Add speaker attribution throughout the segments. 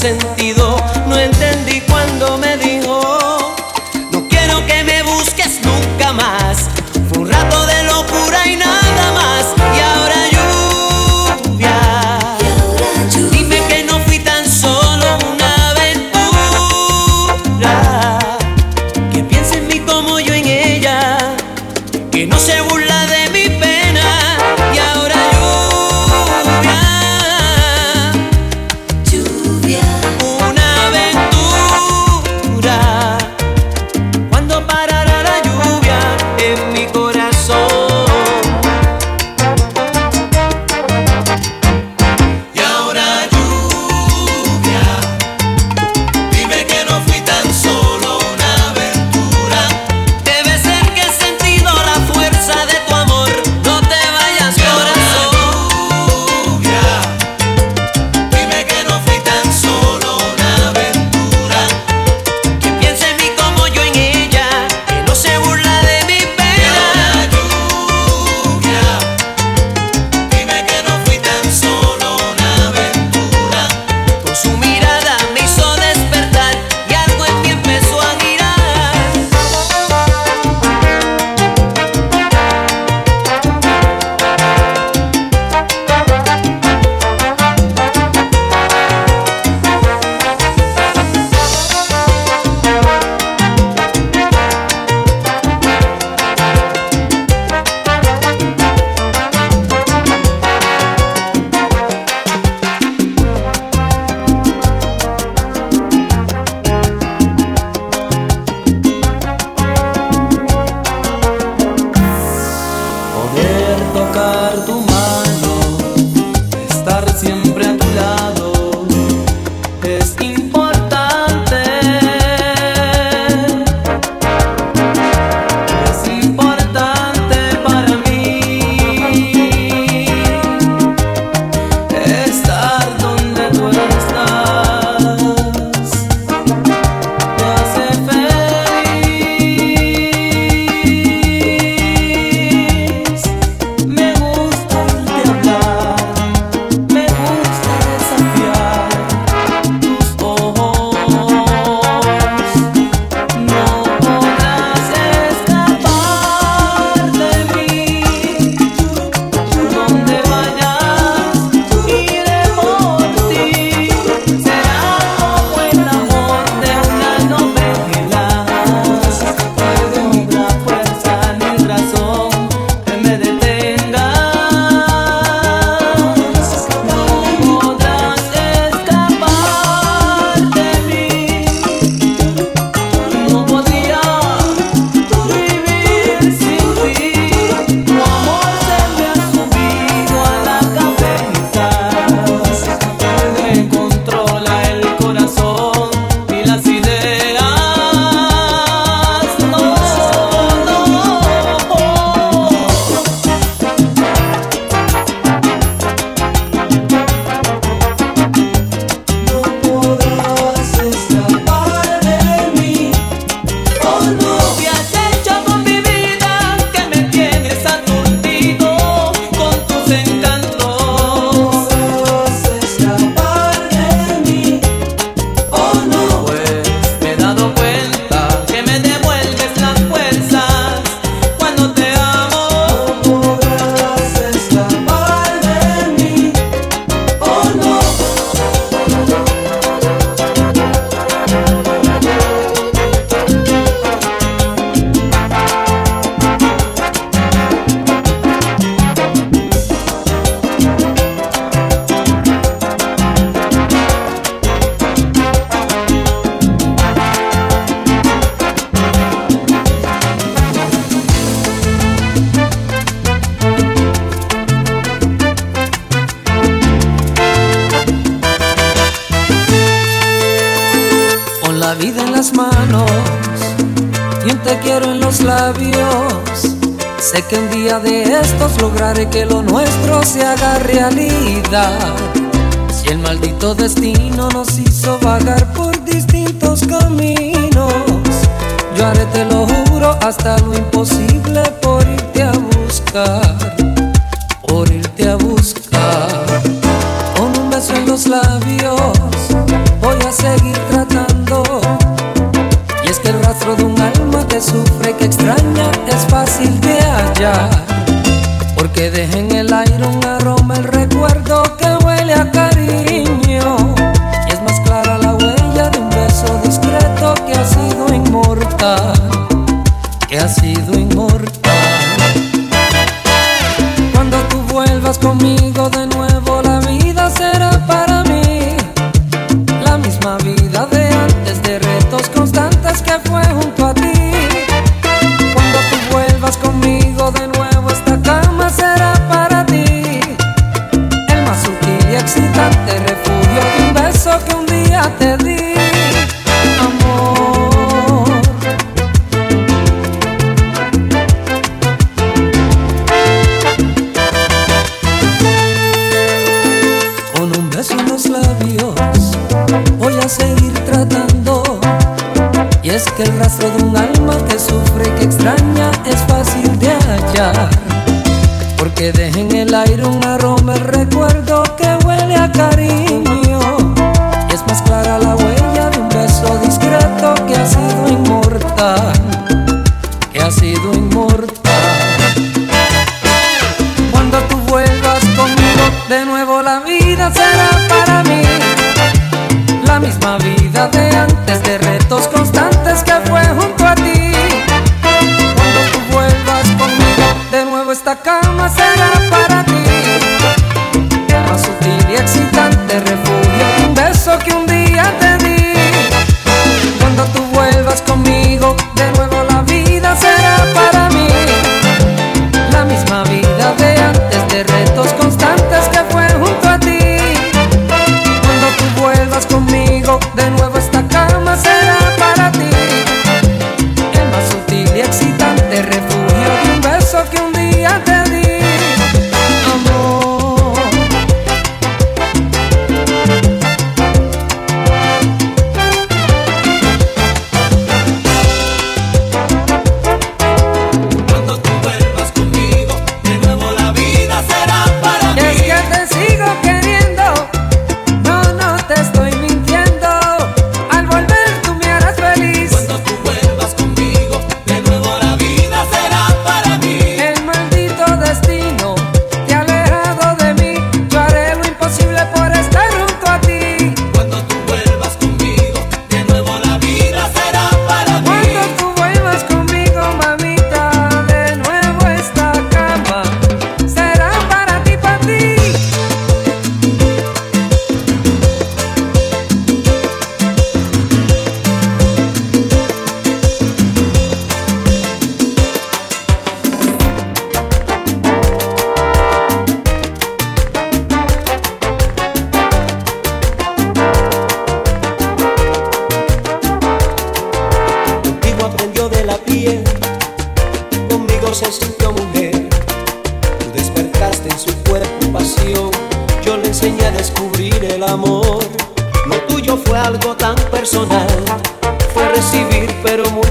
Speaker 1: dancing. destino nos hizo vagar por distintos caminos. Yo haré, te lo juro, hasta lo imposible por irte a buscar, por irte a buscar. Con un beso en los labios voy a seguir tratando. Y es que el rastro de un alma que sufre, que extraña, es fácil de hallar. Porque dejen el aire un que el rastro de un alma que sufre y que extraña es fácil de hallar. Porque dejen el aire un
Speaker 2: arroz felt the cuerpo se sintió mujer. Tú despertaste en su cuerpo pasión. Yo le enseñé a descubrir el amor. Lo tuyo fue algo tan personal. Fue recibir, pero muy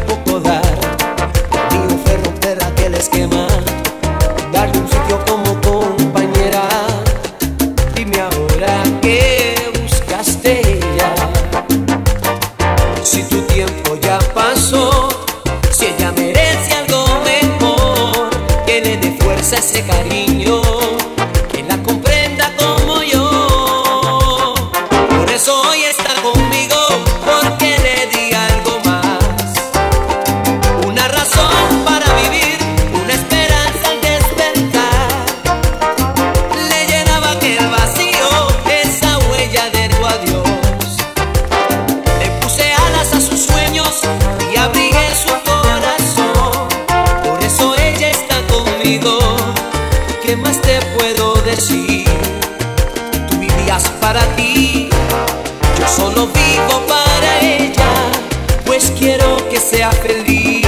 Speaker 2: quiero que sea feliz.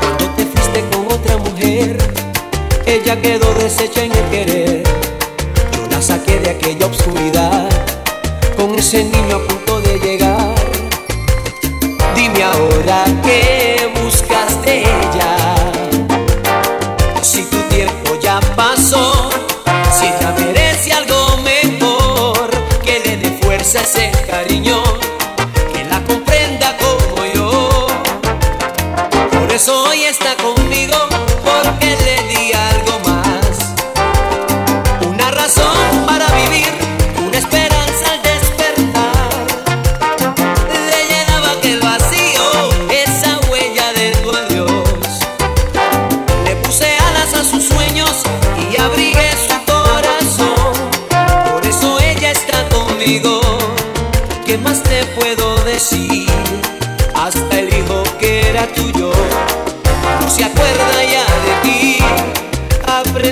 Speaker 2: Cuando te fuiste con otra mujer, ella
Speaker 3: quedó deshecha en el querer. Yo la saqué de aquella oscuridad con ese niño a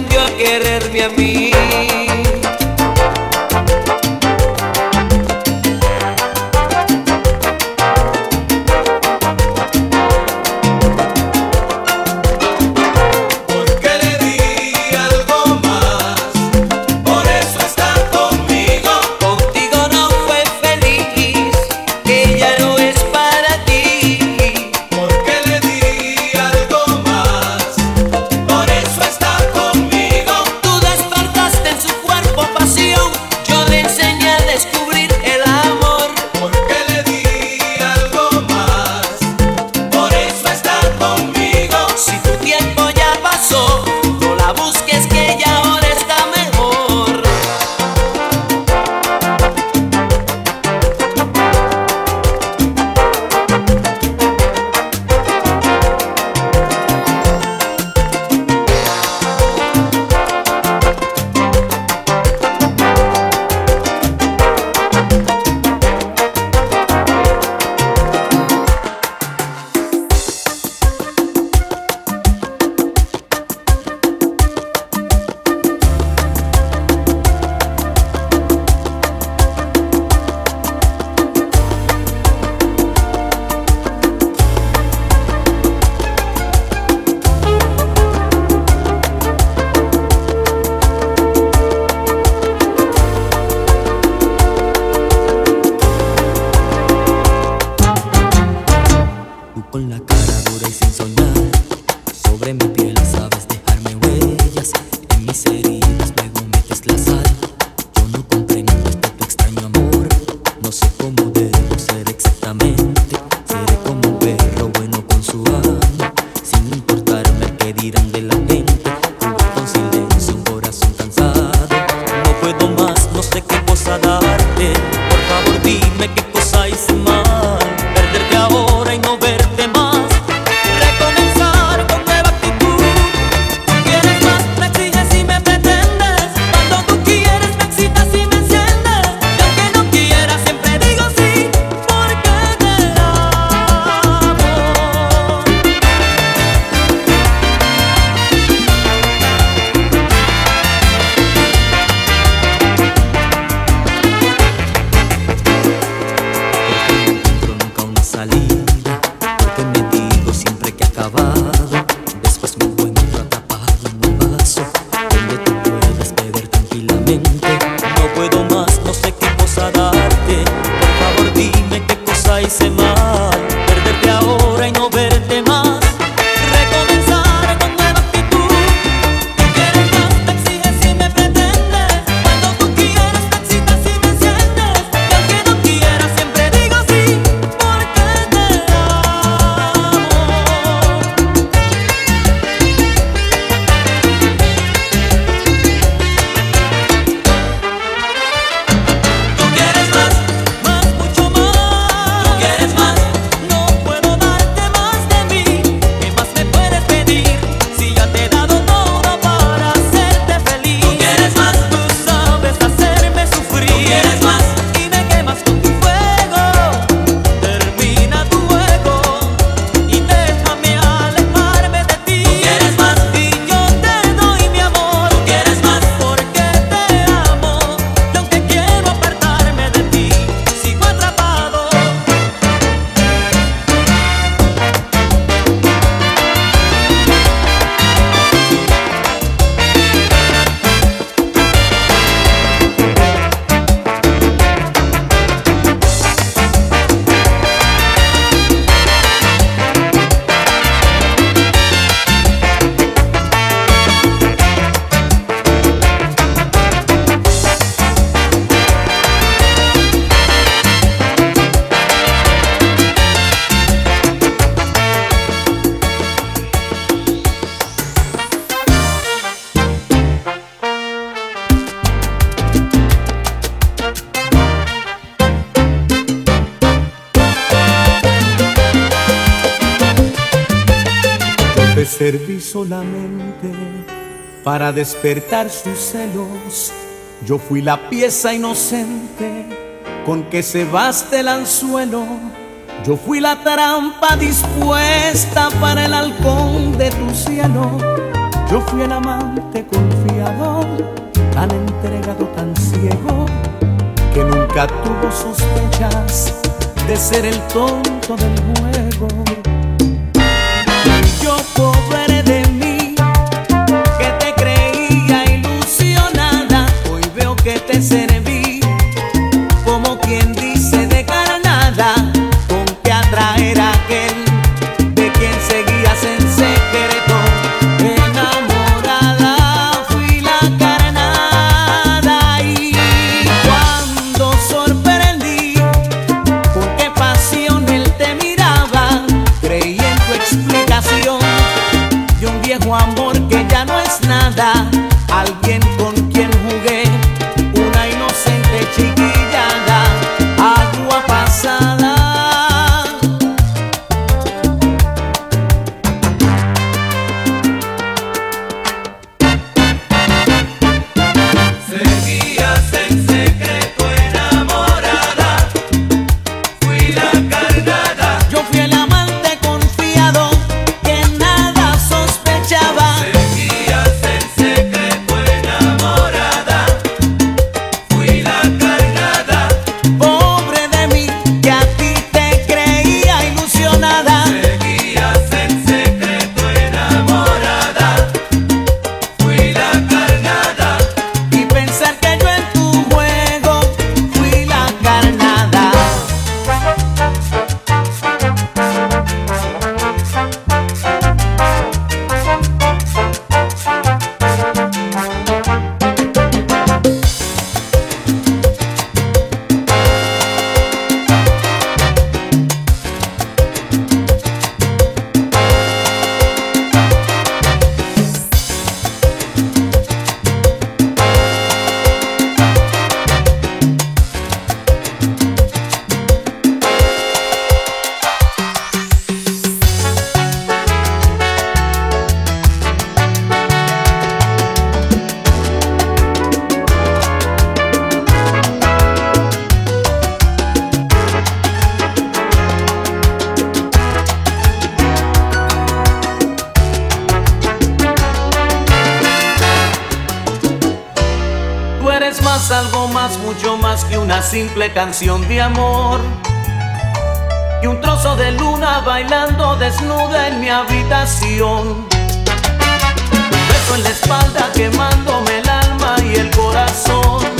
Speaker 3: Aprendió a quererme a mí. para
Speaker 2: despertar sus celos. Yo fui la pieza inocente con que se baste el anzuelo. Yo fui la trampa dispuesta para el halcón de tu cielo. Yo fui el amante confiador, tan entregado, tan ciego, que nunca tuvo sospechas de ser el tonto del mundo. simple canción de amor y un trozo de luna bailando desnuda en mi habitación. Un beso en la espalda quemándome el alma y el corazón.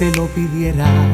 Speaker 2: se lo pidiera.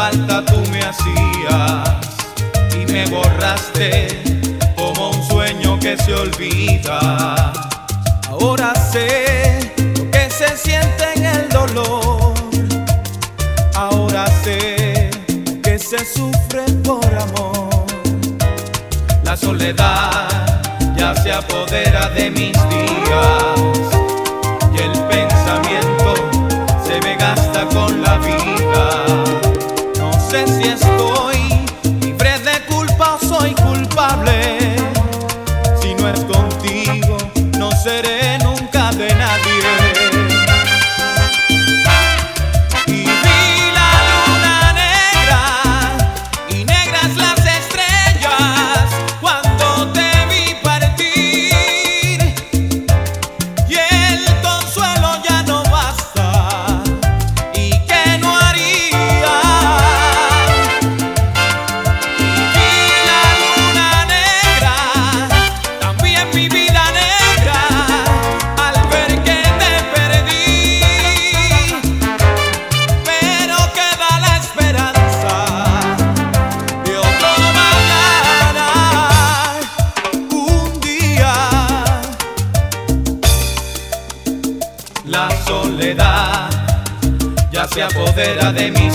Speaker 4: falta tú me hacías y me borraste como un sueño que se olvida. Ahora sé lo que se siente en el dolor. Ahora sé que se sufre por amor. La soledad ya se apodera de mis días y el pensamiento sé bóveda de mi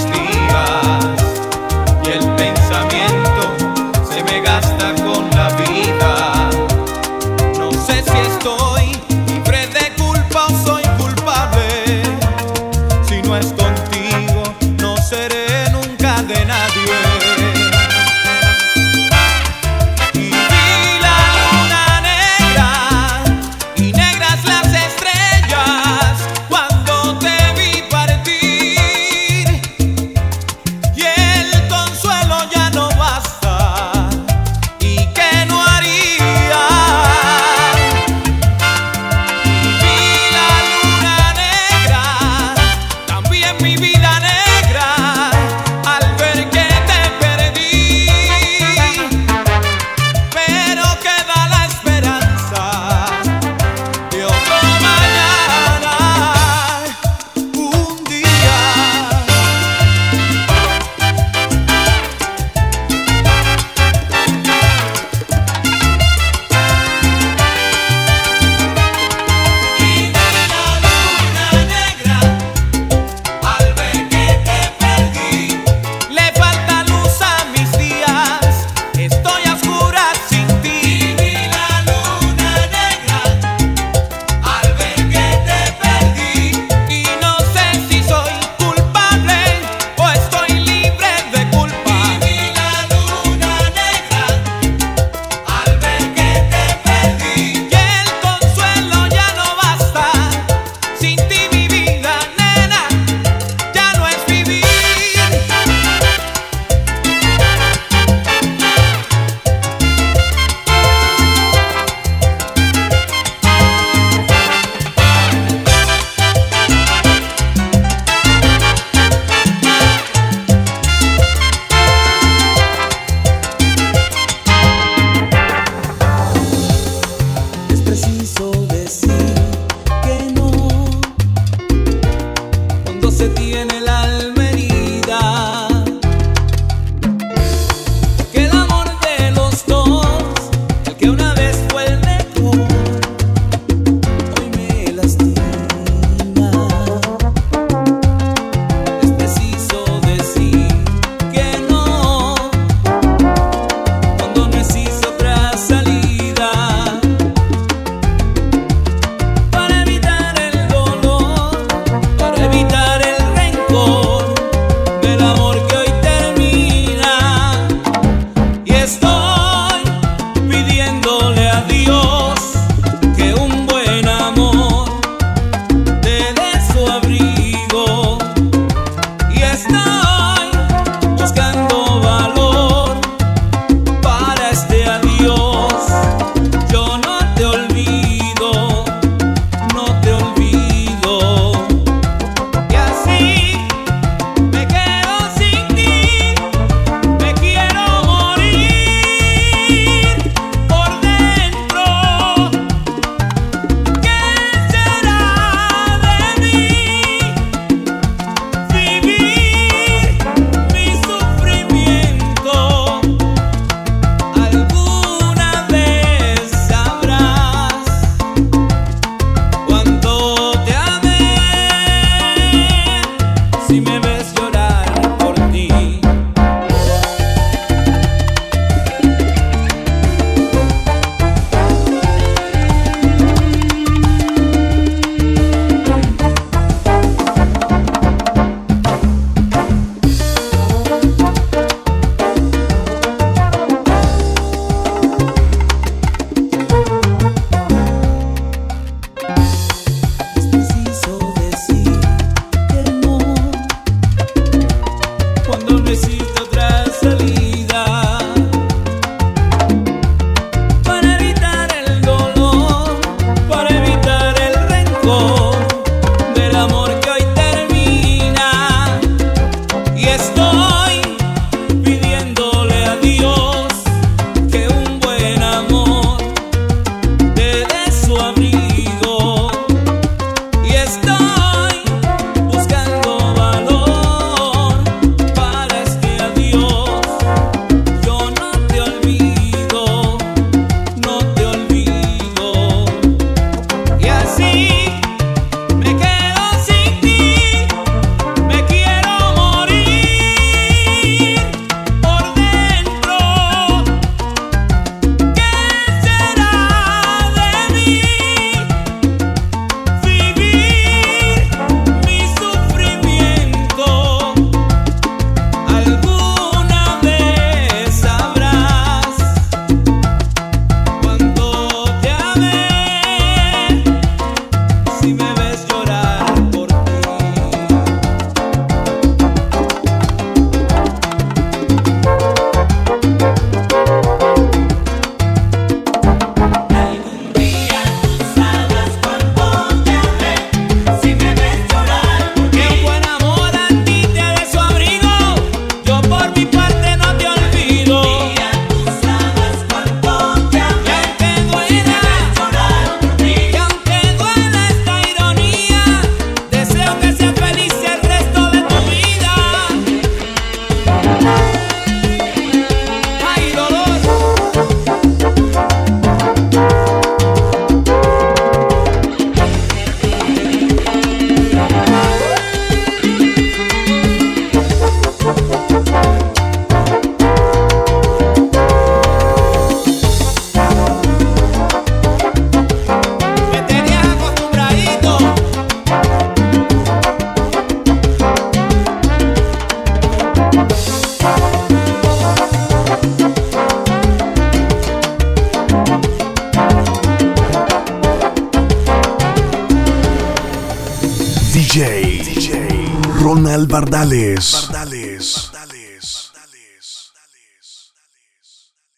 Speaker 5: Bardales.